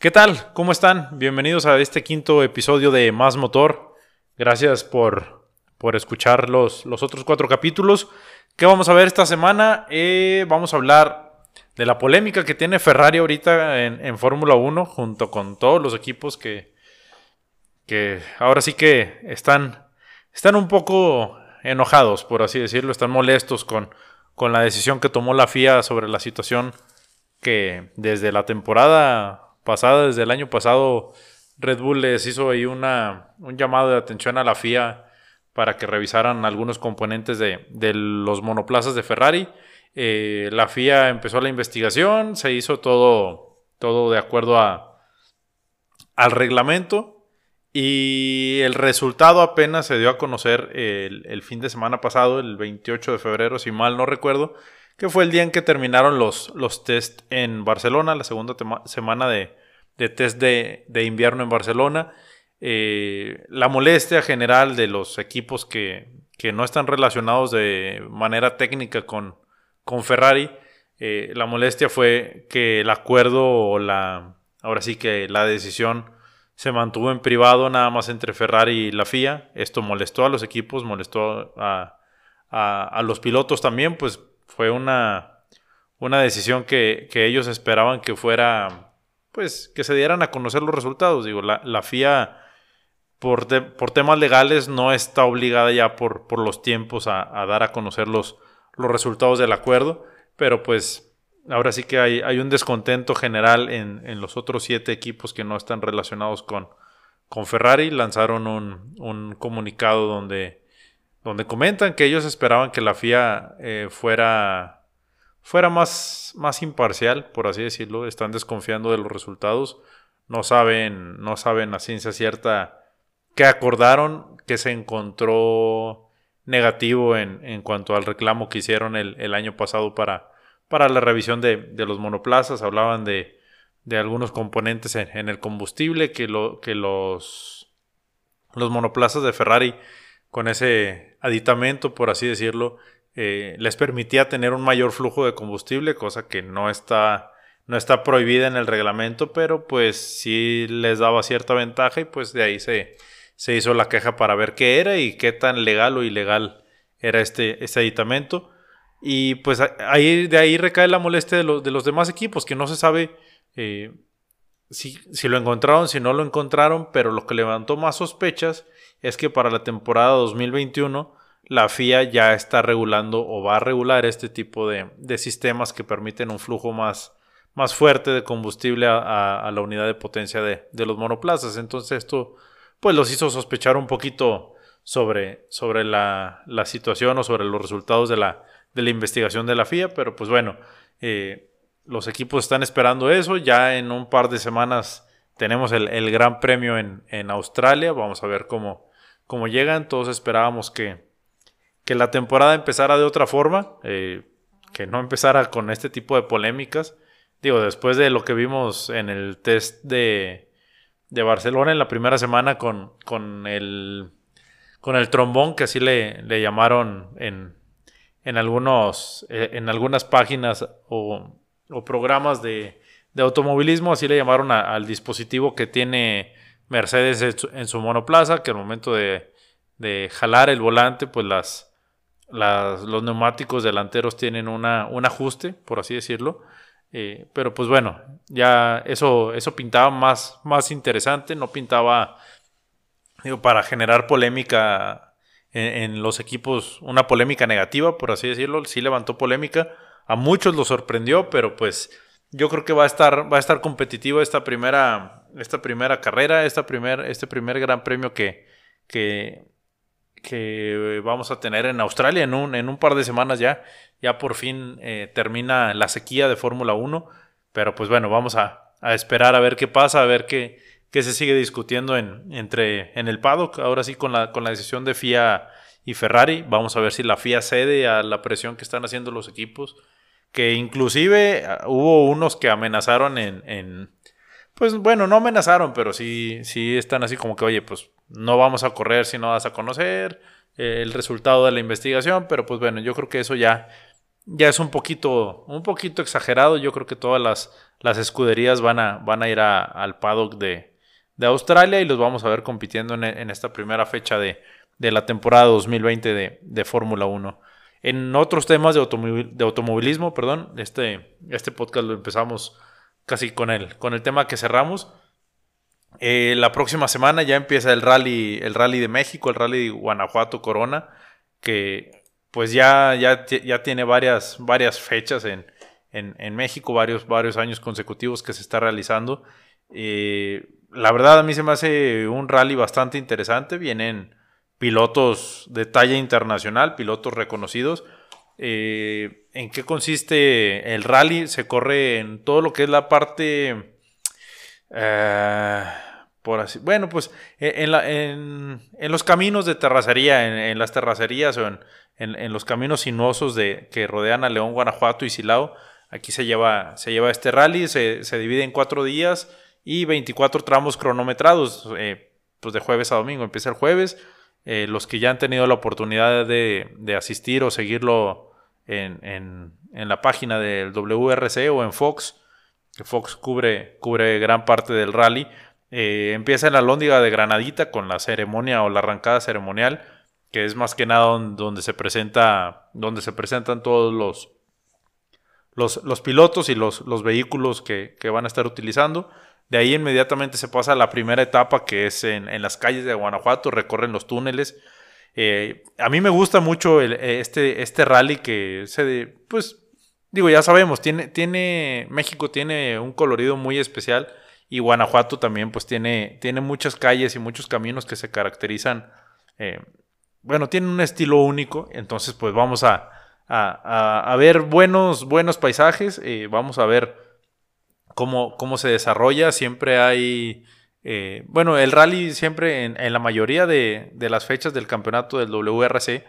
¿Qué tal? ¿Cómo están? Bienvenidos a este quinto episodio de Más Motor. Gracias por, por escuchar los, los otros cuatro capítulos. ¿Qué vamos a ver esta semana? Eh, vamos a hablar de la polémica que tiene Ferrari ahorita en, en Fórmula 1 junto con todos los equipos que, que ahora sí que están, están un poco enojados, por así decirlo, están molestos con, con la decisión que tomó la FIA sobre la situación que desde la temporada pasada, desde el año pasado, Red Bull les hizo ahí una, un llamado de atención a la FIA para que revisaran algunos componentes de, los monoplazas de Ferrari. Eh, la FIA empezó la investigación, se hizo todo, todo de acuerdo a, al reglamento y el resultado apenas se dio a conocer el, el, fin de semana pasado, el 28 de febrero, si mal no recuerdo, que fue el día en que terminaron los, los test en Barcelona, la segunda semana de, de test de, invierno en Barcelona. Eh, la molestia general de los equipos que, no están relacionados de manera técnica con, Ferrari, eh, la molestia fue que el acuerdo o la, ahora sí que la decisión se mantuvo en privado nada más entre Ferrari y la FIA. Esto molestó a los equipos, molestó a, los pilotos también, pues fue una, decisión que, ellos esperaban que fuera, pues, que se dieran a conocer los resultados. Digo, la, la FIA, por, por, temas legales, no está obligada ya por, por los tiempos a, dar a conocer los, los resultados del acuerdo, pero pues ahora sí que hay, hay un descontento general en, en, los otros siete equipos que no están relacionados con, con Ferrari. Lanzaron un, un comunicado donde donde comentan que ellos esperaban que la FIA eh, fuera, fuera más, más imparcial, por así decirlo. Están desconfiando de los resultados. No saben, no saben a ciencia cierta qué acordaron, qué se encontró negativo en, en cuanto al reclamo que hicieron el, el año pasado para, para la revisión de, de los monoplazas. Hablaban de, de algunos componentes en, en, el combustible que, lo, que los, los monoplazas de Ferrari con ese aditamento, por así decirlo, eh, les permitía tener un mayor flujo de combustible, cosa que no está, no está prohibida en el reglamento, pero pues sí les daba cierta ventaja y pues de ahí se, se hizo la queja para ver qué era y qué tan legal o ilegal era este, este aditamento. Y pues ahí, de ahí recae la molestia de, los, de los demás equipos, que no se sabe eh, si, si lo encontraron, si no lo encontraron, pero lo que levantó más sospechas es que para la temporada 2021 la FIA ya está regulando o va a regular este tipo de, de sistemas que permiten un flujo más, más fuerte de combustible a, la unidad de potencia de, de, los monoplazas. Entonces esto pues los hizo sospechar un poquito sobre, sobre la, la situación o sobre los resultados de la, de la investigación de la FIA, pero pues bueno, eh, los equipos están esperando eso, ya en un par de semanas tenemos el, el Gran Premio en, en Australia, vamos a ver cómo, como llegan, todos esperábamos que, que la temporada empezara de otra forma, eh, que no empezara con este tipo de polémicas. Digo, después de lo que vimos en el test de, de Barcelona en la primera semana con, con, el, con el trombón, que así le, le llamaron en, en, algunos, eh, en algunas páginas o, o programas de, de, automovilismo, así le llamaron al dispositivo que tiene Mercedes en su monoplaza, que al momento de, de jalar el volante, pues las, los neumáticos delanteros tienen una, un ajuste, por así decirlo. Eh, pero pues bueno, ya eso, eso pintaba más, más interesante, no pintaba para generar polémica en, en, los equipos, una polémica negativa, por así decirlo. Sí levantó polémica, a muchos lo sorprendió, pero pues yo creo que va a estar, va a estar competitiva esta primera, esta primera carrera, esta primer, este primer gran premio que, que, que vamos a tener en Australia en un, en un par de semanas ya. Ya por fin eh, termina la sequía de Fórmula 1. Pero pues bueno, vamos a, a, esperar a ver qué pasa, a ver qué, qué se sigue discutiendo en, entre, en el paddock. Ahora sí con la, con la decisión de FIA y Ferrari. Vamos a ver si la FIA cede a la presión que están haciendo los equipos que inclusive ah, hubo unos que amenazaron en, en, pues bueno, no amenazaron, pero sí, sí están así como que, oye, pues no vamos a correr si no vas a conocer eh, el resultado de la investigación, pero pues bueno, yo creo que eso ya, ya es un poquito, un poquito exagerado. Yo creo que todas las, las escuderías van a, van a ir al paddock de, de, Australia y los vamos a ver compitiendo en, esta primera fecha de, de la temporada 2020 de, de Fórmula 1. En otros temas de, de automovilismo, perdón, este, este podcast lo empezamos casi con el, con el tema que cerramos. Eh, la próxima semana ya empieza el rally, el rally de México, el rally de Guanajuato Corona, que pues ya, ya, ya tiene varias, varias fechas en, en, México, varios, varios años consecutivos que se está realizando. Eh, la verdad a mí se me hace un rally bastante interesante. Vienen pilotos de talla internacional, pilotos reconocidos. Eh, ¿En qué consiste el rally? Se corre en todo lo que es la parte... Eh, por así, bueno, pues e, en, en, los caminos de terracería, en, las terracerías o en, los caminos sinuosos de, que rodean a León, Guanajuato y Silao, aquí se lleva, se lleva este rally, se, divide en cuatro días y 24 tramos cronometrados, eh, pues de jueves a domingo. Empieza el jueves, eh, los que ya han tenido la oportunidad de, de asistir o seguirlo en, la página del WRC o en Fox, que Fox cubre, cubre gran parte del rally, eh, empieza en la lóndiga de Granadita con la ceremonia o la arrancada ceremonial, que es más que nada donde se presenta, donde se presentan todos los, los, pilotos y los, los vehículos que, van a estar utilizando. De ahí inmediatamente se pasa a la primera etapa que es en, las calles de Guanajuato, recorren los túneles. Eh, a mí me gusta mucho este, este rally que se, pues, digo, ya sabemos, tiene, tiene, México tiene un colorido muy especial y Guanajuato también pues tiene, tiene muchas calles y muchos caminos que se caracterizan, eh, bueno, tienen un estilo único, entonces pues vamos a, a, ver buenos, buenos paisajes, eh, vamos a ver cómo, cómo se desarrolla, siempre hay... Eh, bueno, el rally siempre en, la mayoría de, de, las fechas del campeonato del WRC,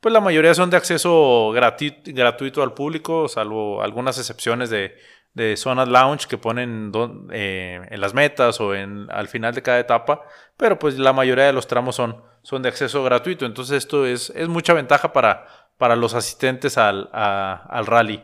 pues la mayoría son de acceso gratuito al público, salvo algunas excepciones de, de zonas lounge que ponen eh, en las metas o en, al final de cada etapa, pero pues la mayoría de los tramos son, son de acceso gratuito, entonces esto es, es mucha ventaja para, para los asistentes al, al rally.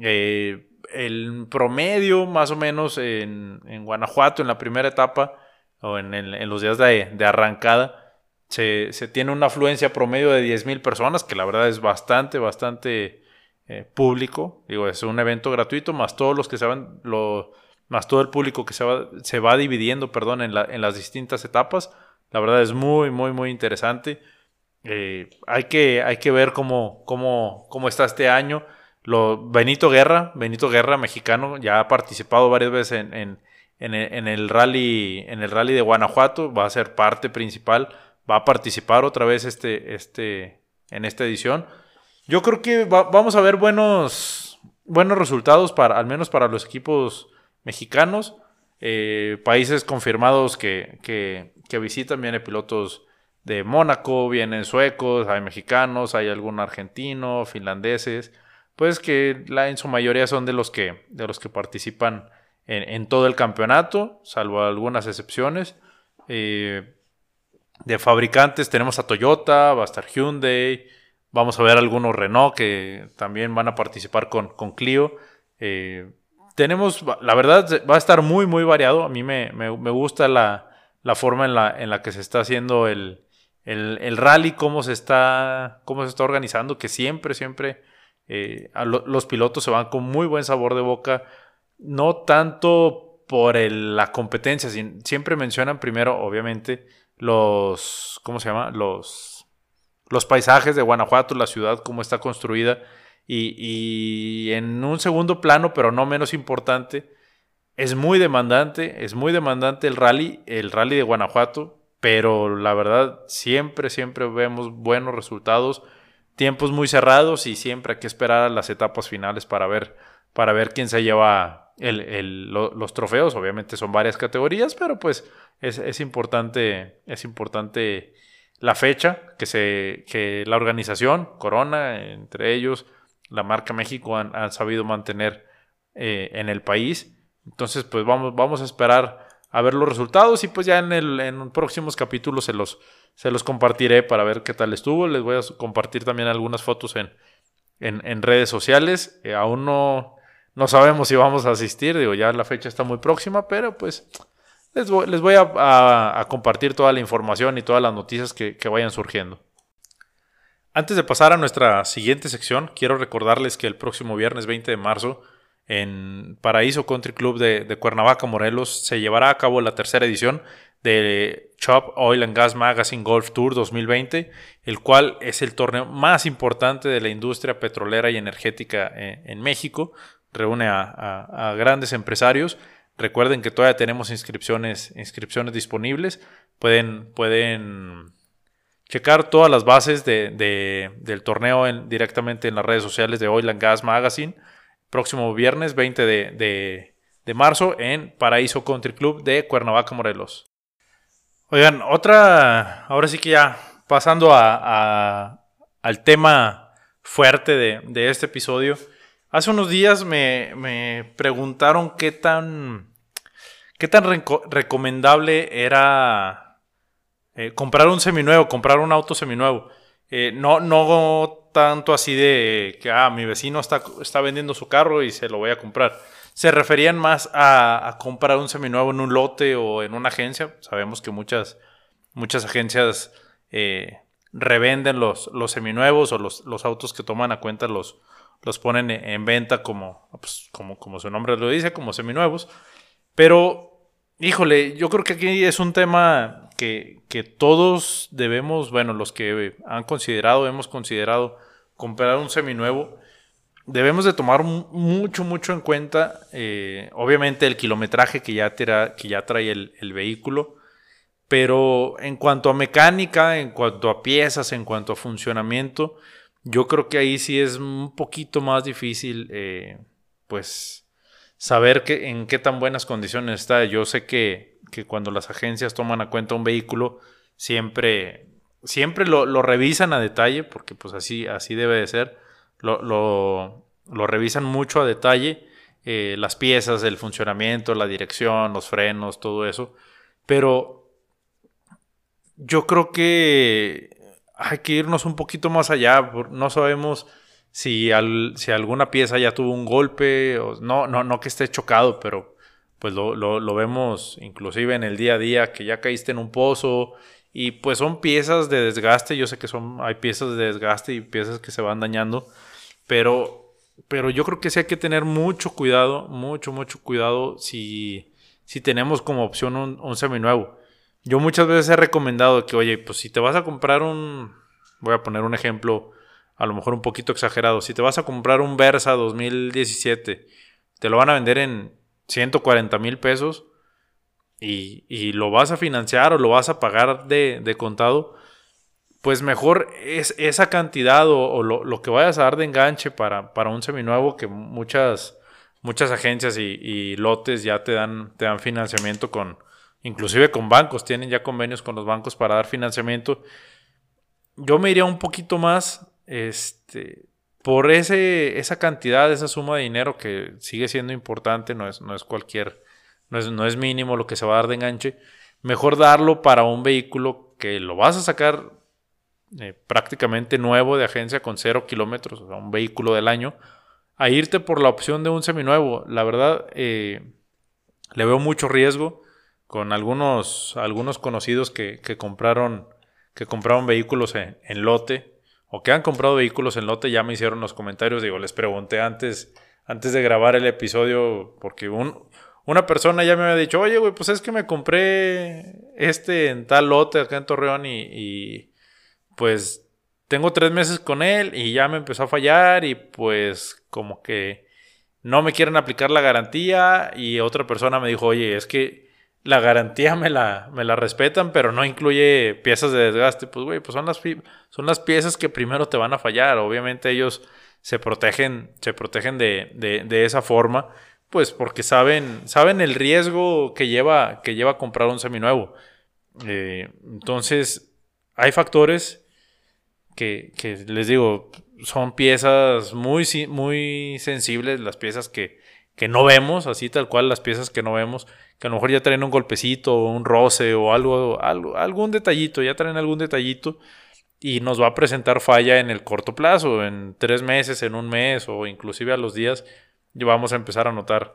Eh, el promedio más o menos en, en, Guanajuato en la primera etapa o en, en los días de, de arrancada se, tiene una afluencia promedio de 10.000 personas, que la verdad es bastante, bastante eh, público. Digo, es un evento gratuito, más todos los que se van, lo, más todo el público que se va, se va dividiendo, perdón, en, la, las distintas etapas. La verdad es muy, muy, muy interesante. Eh, hay, que, hay que ver cómo, cómo, cómo está este año. Lo, Benito Guerra, Benito Guerra, mexicano, ya ha participado varias veces en, en, el, rally, en el rally de Guanajuato, va a ser parte principal, va a participar otra vez este, este, en esta edición. Yo creo que vamos a ver buenos, buenos resultados, para, al menos para los equipos mexicanos. Eh, países confirmados que, que, visitan, vienen pilotos de Mónaco, vienen suecos, hay mexicanos, hay algún argentino, finlandeses, pues que la, en su mayoría son de los que, de los que participan en, todo el campeonato, salvo algunas excepciones. Eh, de fabricantes tenemos a Toyota, va a estar Hyundai, Vamos a ver algunos Renault que también van a participar con, con Clio. Eh, tenemos, la verdad, va a estar muy, muy variado. A mí me, gusta la, forma en la, en la que se está haciendo el, el, rally, cómo se, está, cómo se está organizando, que siempre, siempre eh, los pilotos se van con muy buen sabor de boca. No tanto por la competencia, siempre mencionan primero, obviamente, los, ¿cómo se llama? Los los paisajes de Guanajuato, la ciudad, cómo está construida. Y, en un segundo plano, pero no menos importante, es muy demandante, es muy demandante el rally, el rally de Guanajuato, pero la verdad siempre, siempre vemos buenos resultados, tiempos muy cerrados y siempre hay que esperar a las etapas finales para ver, para ver quién se lleva los trofeos. Obviamente son varias categorías, pero pues es, es importante, es importante la fecha que, se, que la organización, Corona, entre ellos, la marca México han, sabido mantener eh, en el país. Entonces, pues vamos, vamos a esperar a ver los resultados y pues ya en, el, en próximos capítulos se los, se los compartiré para ver qué tal estuvo. Les voy a compartir también algunas fotos en, en, redes sociales. Eh, aún no, no sabemos si vamos a asistir, digo, ya la fecha está muy próxima, pero pues les voy, a, compartir toda la información y todas las noticias que, vayan surgiendo. Antes de pasar a nuestra siguiente sección, quiero recordarles que el próximo viernes 20 de marzo en Paraíso Country Club de, de Cuernavaca, Morelos, se llevará a cabo la tercera edición de Chop Oil and Gas Magazine Golf Tour 2020, el cual es el torneo más importante de la industria petrolera y energética eh, en, México. Reúne a, grandes empresarios. Recuerden que todavía tenemos inscripciones, inscripciones disponibles. Pueden, pueden checar todas las bases del torneo directamente en las redes sociales de Oil and Gas Magazine. Próximo viernes 20 de, de marzo en Paraíso Country Club de Cuernavaca, Morelos. Oigan, otra, ahora sí que ya pasando a, al tema fuerte de, este episodio. Hace unos días me, preguntaron qué tan, qué tan recomendable era eh, comprar un seminuevo, comprar un auto seminuevo. Eh, no, no tanto así de que ah, mi vecino está, está vendiendo su carro y se lo voy a comprar se referían más a, comprar un seminuevo en un lote o en una agencia. Sabemos que muchas, muchas agencias eh, revenden los, los seminuevos o los, los, autos que toman a cuenta los, los ponen en venta como, pues, como, como su nombre lo dice, como seminuevos. Pero, híjole, yo creo que aquí es un tema que, que todos debemos, bueno, los que han considerado, hemos considerado comprar un seminuevo, debemos de tomar mucho, mucho en cuenta, eh, obviamente, el kilometraje que ya, que ya trae el, vehículo, pero en cuanto a mecánica, en cuanto a piezas, en cuanto a funcionamiento, yo creo que ahí sí es un poquito más difícil, eh, pues, saber que, en qué tan buenas condiciones está. Yo sé que, que cuando las agencias toman a cuenta un vehículo, siempre, siempre lo, lo revisan a detalle, porque pues así, así debe de ser lo, revisan mucho a detalle, eh, las piezas, el funcionamiento, la dirección, los frenos, todo eso. Pero yo creo que hay que irnos un poquito más allá. No sabemos si, si alguna pieza ya tuvo un golpe, o, no, no, no que esté chocado, pero pues lo, lo, vemos inclusive en el día a día, que ya caíste en un pozo y pues son piezas de desgaste. Yo sé que son, hay piezas de desgaste y piezas que se van dañando. Pero, pero yo creo que sí hay que tener mucho cuidado, mucho, mucho cuidado si, si tenemos como opción un, un seminuevo. Yo muchas veces he recomendado que, oye, pues si te vas a comprar un, voy a poner un ejemplo, a lo mejor un poquito exagerado, si te vas a comprar un Versa 2017, te lo van a vender en 140 mil pesos y, y, lo vas a financiar o lo vas a pagar de, de contado, pues mejor es esa cantidad o, lo, que vayas a dar de enganche para, para un seminuevo que muchas, muchas agencias y, lotes ya te dan, te dan financiamiento con, inclusive con bancos, tienen ya convenios con los bancos para dar financiamiento. Yo me iría un poquito más, este, por ese, esa cantidad, esa suma de dinero que sigue siendo importante, no es, no es cualquier, no es, no es mínimo lo que se va a dar de enganche, mejor darlo para un vehículo que lo vas a sacar eh, prácticamente nuevo de agencia con cero kilómetros, o sea, un vehículo del año, a irte por la opción de un seminuevo. La verdad, eh, le veo mucho riesgo con algunos, algunos conocidos que, compraron, que compraron vehículos en, lote o que han comprado vehículos en lote. Ya me hicieron los comentarios, digo, les pregunté antes, antes de grabar el episodio, porque una persona ya me había dicho, oye, güey, pues es que me compré este en tal lote acá en Torreón y pues tengo tres meses con él y ya me empezó a fallar y pues como que no me quieren aplicar la garantía y otra persona me dijo, oye, es que la garantía me la, me la respetan, pero no incluye piezas de desgaste. Pues, güey, pues son las, son las piezas que primero te van a fallar. Obviamente ellos se protegen, se protegen de, de, esa forma, pues porque saben, saben el riesgo que lleva, que lleva comprar un seminuevo. Eh, entonces, hay factores que, les digo, son piezas muy, muy sensibles, las piezas que, que no vemos, así tal cual las piezas que no vemos, que a lo mejor ya traen un golpecito o un roce o algo, algo, algún detallito, ya traen algún detallito y nos va a presentar falla en el corto plazo, en tres meses, en un mes o inclusive a los días, vamos a empezar a notar,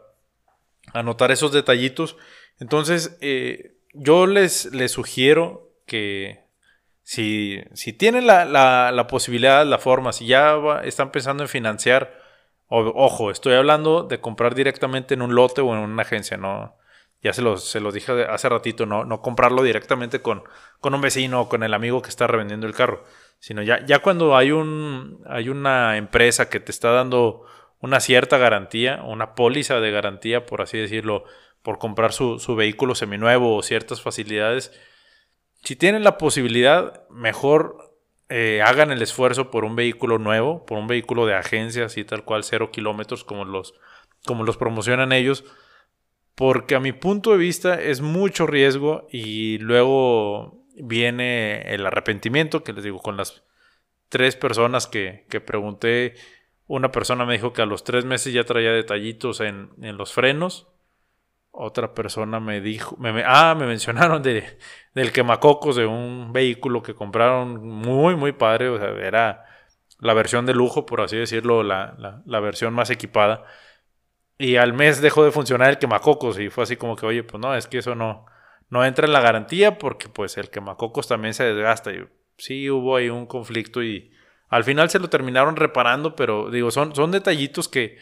a notar esos detallitos. Entonces, eh, yo les, les sugiero que si, si tienen la, la, posibilidad, la forma, si ya están pensando en financiar, ojo, estoy hablando de comprar directamente en un lote o en una agencia, no, ya se los, se los dije hace ratito, no, no comprarlo directamente con, con un vecino o con el amigo que está revendiendo el carro, sino ya, ya cuando hay, un, hay una empresa que te está dando una cierta garantía, una póliza de garantía, por así decirlo, por comprar su, su vehículo seminuevo o ciertas facilidades, si tienen la posibilidad, mejor eh, hagan el esfuerzo por un vehículo nuevo, por un vehículo de agencia, así tal cual, cero kilómetros, como los, como los promocionan ellos, porque a mi punto de vista es mucho riesgo y luego viene el arrepentimiento, que les digo, con las tres personas que, pregunté, una persona me dijo que a los tres meses ya traía detallitos en, los frenos, otra persona me dijo, me, ah, me mencionaron de, del quemacocos de un vehículo que compraron muy, muy padre, o sea, era la versión de lujo, por así decirlo, la, la versión más equipada. Y al mes dejó de funcionar el quemacocos y fue así como que, oye, pues no, es que eso no, no entra en la garantía porque pues el quemacocos también se desgasta. Y sí hubo ahí un conflicto y al final se lo terminaron reparando, pero digo, son, son detallitos que,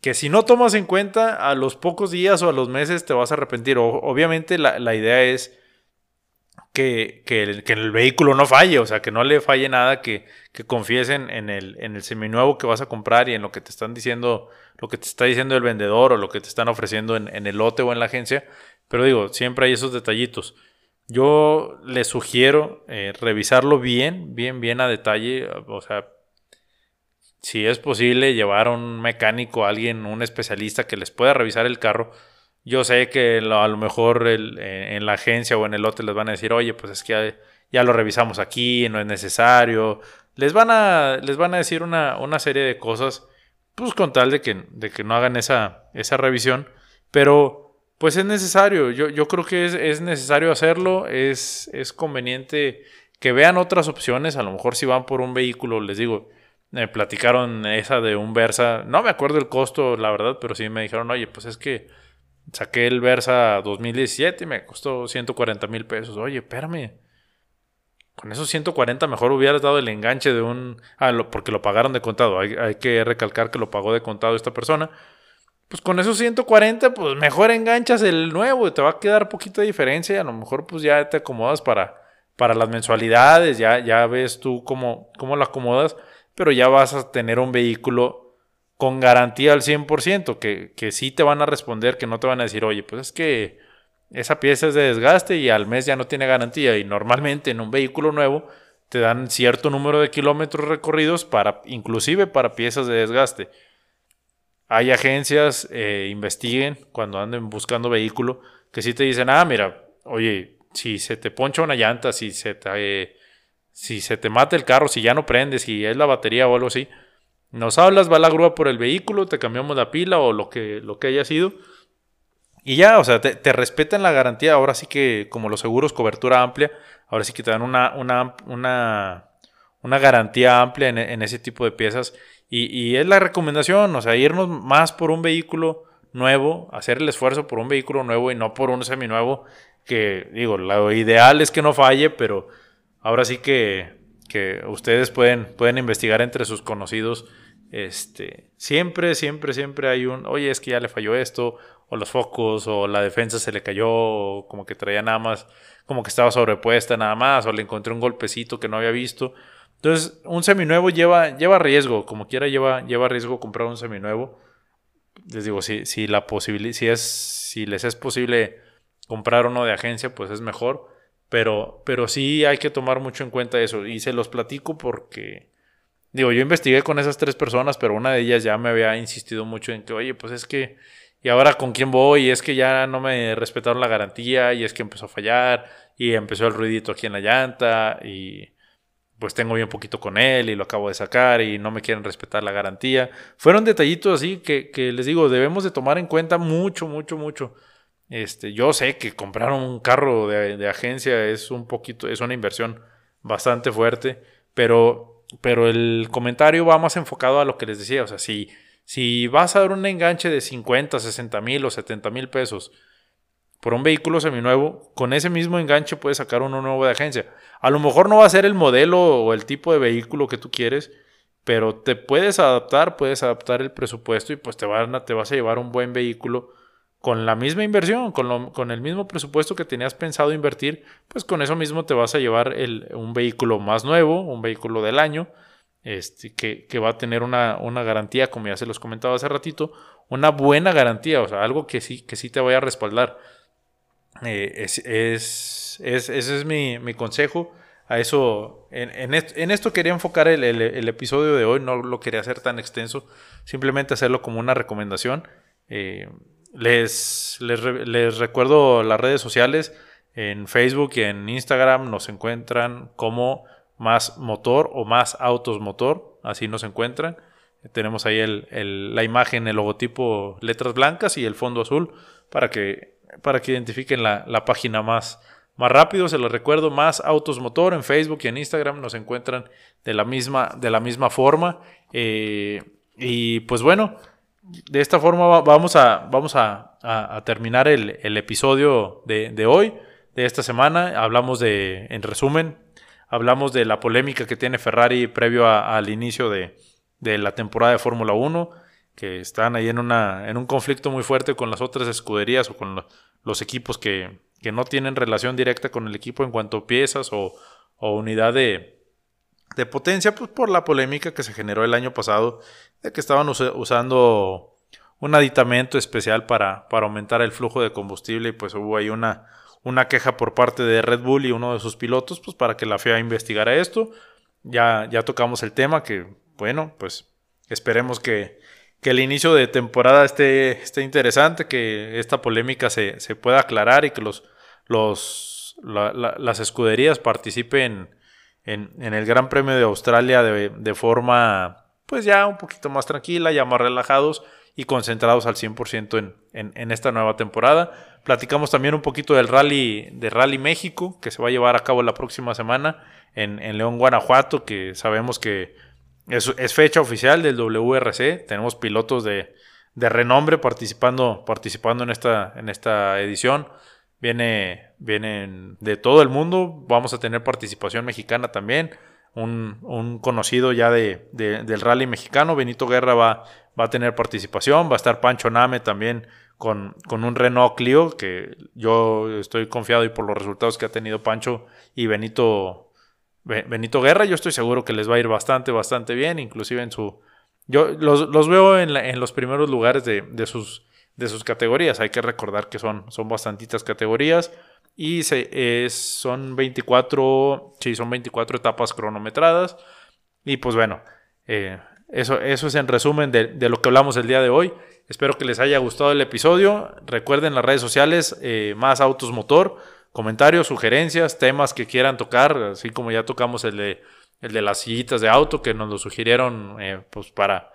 que si no tomas en cuenta a los pocos días o a los meses te vas a arrepentir. obviamente la, la idea es que, que, el, que, el, vehículo no falle, o sea, que no le falle nada, que, que confíes en, el, en el seminuevo que vas a comprar y en lo que te están diciendo, lo que te está diciendo el vendedor o lo que te están ofreciendo en, el lote o en la agencia. Pero digo, siempre hay esos detallitos. Yo les sugiero eh, revisarlo bien, bien, bien a detalle. O sea, si es posible, llevar a un mecánico, a alguien, un especialista que les pueda revisar el carro yo sé que a lo mejor en la agencia o en el lote les van a decir, oye, pues es que ya, lo revisamos aquí, no es necesario. Les van a, les van a decir una, una serie de cosas, pues con tal de que, de que no hagan esa, esa revisión. Pero pues es necesario, yo, yo creo que es, es necesario hacerlo, es, es conveniente que vean otras opciones, a lo mejor si van por un vehículo, les digo, me platicaron esa de un Versa, no me acuerdo el costo, la verdad, pero sí me dijeron, oye, pues es que Saqué el Versa 2017 y me costó 140 mil pesos. Oye, espérame. Con esos 140 mejor hubieras dado el enganche de un... Ah, porque lo pagaron de contado. Hay, que recalcar que lo pagó de contado esta persona. Pues con esos 140, pues mejor enganchas el nuevo. Te va a quedar poquita diferencia. A lo mejor pues ya te acomodas para, para las mensualidades. Ya, ya ves tú cómo, cómo lo acomodas. Pero ya vas a tener un vehículo con garantía al 100%, que, que sí te van a responder, que no te van a decir, oye, pues es que esa pieza es de desgaste y al mes ya no tiene garantía. Y normalmente en un vehículo nuevo te dan cierto número de kilómetros recorridos para, inclusive para piezas de desgaste. Hay agencias, eh, investiguen cuando anden buscando vehículo, que sí te dicen, ah, mira, oye, si se te poncha una llanta, si se te, si se te mata el carro, si ya no prende, si es la batería o algo así, nos hablas, va la grúa por el vehículo, te cambiamos la pila o lo que, lo que haya sido. Y ya, o sea, te, respetan la garantía. Ahora sí que, como los seguros, cobertura amplia, ahora sí que te dan una, una, una, una garantía amplia en, ese tipo de piezas. Y, y, es la recomendación, o sea, irnos más por un vehículo nuevo, hacer el esfuerzo por un vehículo nuevo y no por un seminuevo. Que digo, lo ideal es que no falle, pero ahora sí que, que ustedes pueden, pueden investigar entre sus conocidos este, siempre, siempre, siempre hay un, oye, es que ya le falló esto, o los focos, o la defensa se le cayó, como que traía nada más, como que estaba sobrepuesta nada más, o le encontré un golpecito que no había visto. Entonces, un seminuevo lleva, lleva riesgo, como quiera lleva, lleva riesgo comprar un seminuevo. Les digo, si, si la si es, si les es posible comprar uno de agencia, pues es mejor. Pero, pero sí hay que tomar mucho en cuenta eso. Y se los platico porque Digo, yo investigué con esas tres personas, pero una de ellas ya me había insistido mucho en que, oye, pues es que, ¿y ahora con quién voy? Y es que ya no me respetaron la garantía y es que empezó a fallar y empezó el ruidito aquí en la llanta y pues tengo bien poquito con él y lo acabo de sacar y no me quieren respetar la garantía. Fueron detallitos así que, que les digo, debemos de tomar en cuenta mucho, mucho, mucho. Este, yo sé que comprar un carro de, de agencia es un poquito, es una inversión bastante fuerte, pero, pero el comentario va más enfocado a lo que les decía, o sea, si, si vas a dar un enganche de 50, 60 mil o 70 mil pesos por un vehículo seminuevo, con ese mismo enganche puedes sacar uno nuevo de agencia. A lo mejor no va a ser el modelo o el tipo de vehículo que tú quieres, pero te puedes adaptar, puedes adaptar el presupuesto y pues te, van te vas a llevar un buen vehículo con la misma inversión, con, con, el mismo presupuesto que tenías pensado invertir, pues con eso mismo te vas a llevar el, un vehículo más nuevo, un vehículo del año, este, que, que va a tener una, una, garantía, como ya se los comentaba hace ratito, una buena garantía, o sea, algo que sí, que sí te vaya a respaldar. Eh, es, es, ese es mi, mi, consejo. A eso, en, en, esto, quería enfocar el, el, episodio de hoy, no lo quería hacer tan extenso, simplemente hacerlo como una recomendación. Eh, les, les, les, recuerdo las redes sociales, en Facebook y en Instagram nos encuentran como más motor o más autos motor, así nos encuentran. Tenemos ahí el, el, la imagen, el logotipo, letras blancas y el fondo azul para que para que identifiquen la, página más, más rápido. Se los recuerdo, más Autos Motor en Facebook y en Instagram nos encuentran de la misma, de la misma forma. Eh, y pues bueno, de esta forma vamos a, vamos a, terminar el, episodio de, hoy, de esta semana. Hablamos de, en resumen, hablamos de la polémica que tiene Ferrari previo al inicio de, de la temporada de Fórmula 1 que están ahí en, una, en un conflicto muy fuerte con las otras escuderías o con los equipos que, no tienen relación directa con el equipo en cuanto a piezas o, unidad de, potencia, pues por la polémica que se generó el año pasado de que estaban usando un aditamento especial para, para, aumentar el flujo de combustible y pues hubo ahí una, una queja por parte de Red Bull y uno de sus pilotos pues para que la FIA investigara esto. Ya, ya tocamos el tema que, bueno, pues esperemos que, que el inicio de temporada esté, esté interesante, que esta polémica se, pueda aclarar y que los, los, las escuderías participen en, el Gran Premio de Australia de, forma pues ya un poquito más tranquila, ya más relajados y concentrados al 100% en, en, esta nueva temporada. Platicamos también un poquito del rally, de Rally México, que se va a llevar a cabo la próxima semana en, en León, Guanajuato, que sabemos que es, fecha oficial del WRC. Tenemos pilotos de, renombre participando, participando en, esta, en esta edición. Viene, vienen de todo el mundo. Vamos a tener participación mexicana también. Un, conocido ya de, del rally mexicano, Benito Guerra, va, va, a tener participación. Va a estar Pancho Name también con, con, un Renault Clio, que yo estoy confiado y por los resultados que ha tenido Pancho y Benito Benito Guerra, yo estoy seguro que les va a ir bastante, bastante bien, inclusive en su... Yo los, veo en, los primeros lugares de, sus, de sus categorías. Hay que recordar que son, son bastantitas categorías y se, es, son 24, sí, son 24 etapas cronometradas. Y pues bueno, eh, eso, eso es en resumen de, lo que hablamos el día de hoy. Espero que les haya gustado el episodio. Recuerden las redes sociales, eh, más autos motor comentarios, sugerencias, temas que quieran tocar, así como ya tocamos el de, el de las sillitas de auto que nos lo sugirieron eh, pues para,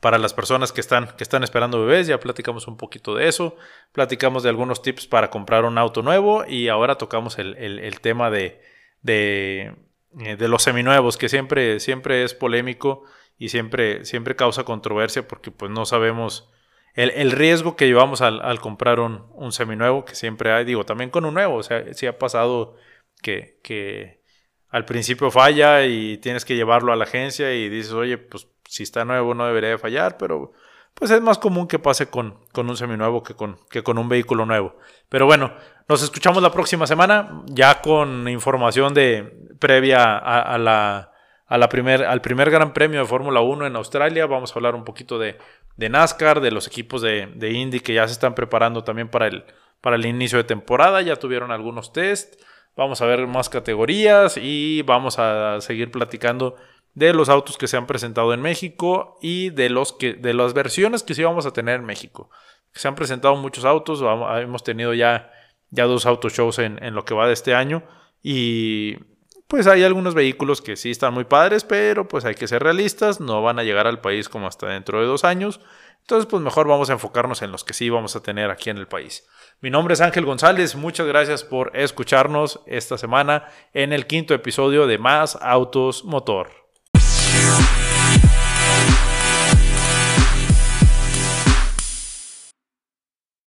para las personas que están, que están esperando bebés, ya platicamos un poquito de eso, platicamos de algunos tips para comprar un auto nuevo y ahora tocamos el, tema de, de, eh, de, los seminuevos, que siempre, siempre es polémico y siempre, siempre causa controversia porque pues no sabemos el, riesgo que llevamos al, comprar un, un, seminuevo, que siempre hay, digo, también con un nuevo, o sea, sí ha pasado que, que al principio falla y tienes que llevarlo a la agencia y dices, oye, pues si está nuevo no debería de fallar, pero pues es más común que pase con, con un seminuevo que con, que con un vehículo nuevo. Pero bueno, nos escuchamos la próxima semana ya con información de previa a la a la primer, al primer Gran Premio de Fórmula 1 en Australia. Vamos a hablar un poquito de, NASCAR, de los equipos de, de, Indy que ya se están preparando también para el, para el inicio de temporada. Ya tuvieron algunos test. Vamos a ver más categorías y vamos a seguir platicando de los autos que se han presentado en México y de, los que, de las versiones que sí vamos a tener en México. Se han presentado muchos autos, hemos tenido ya, ya dos auto shows en, en lo que va de este año y pues hay algunos vehículos que sí están muy padres, pero pues hay que ser realistas, no van a llegar al país como hasta dentro de dos años. Entonces, pues mejor vamos a enfocarnos en los que sí vamos a tener aquí en el país. Mi nombre es Ángel González, muchas gracias por escucharnos esta semana en el quinto episodio de Más Autos Motor.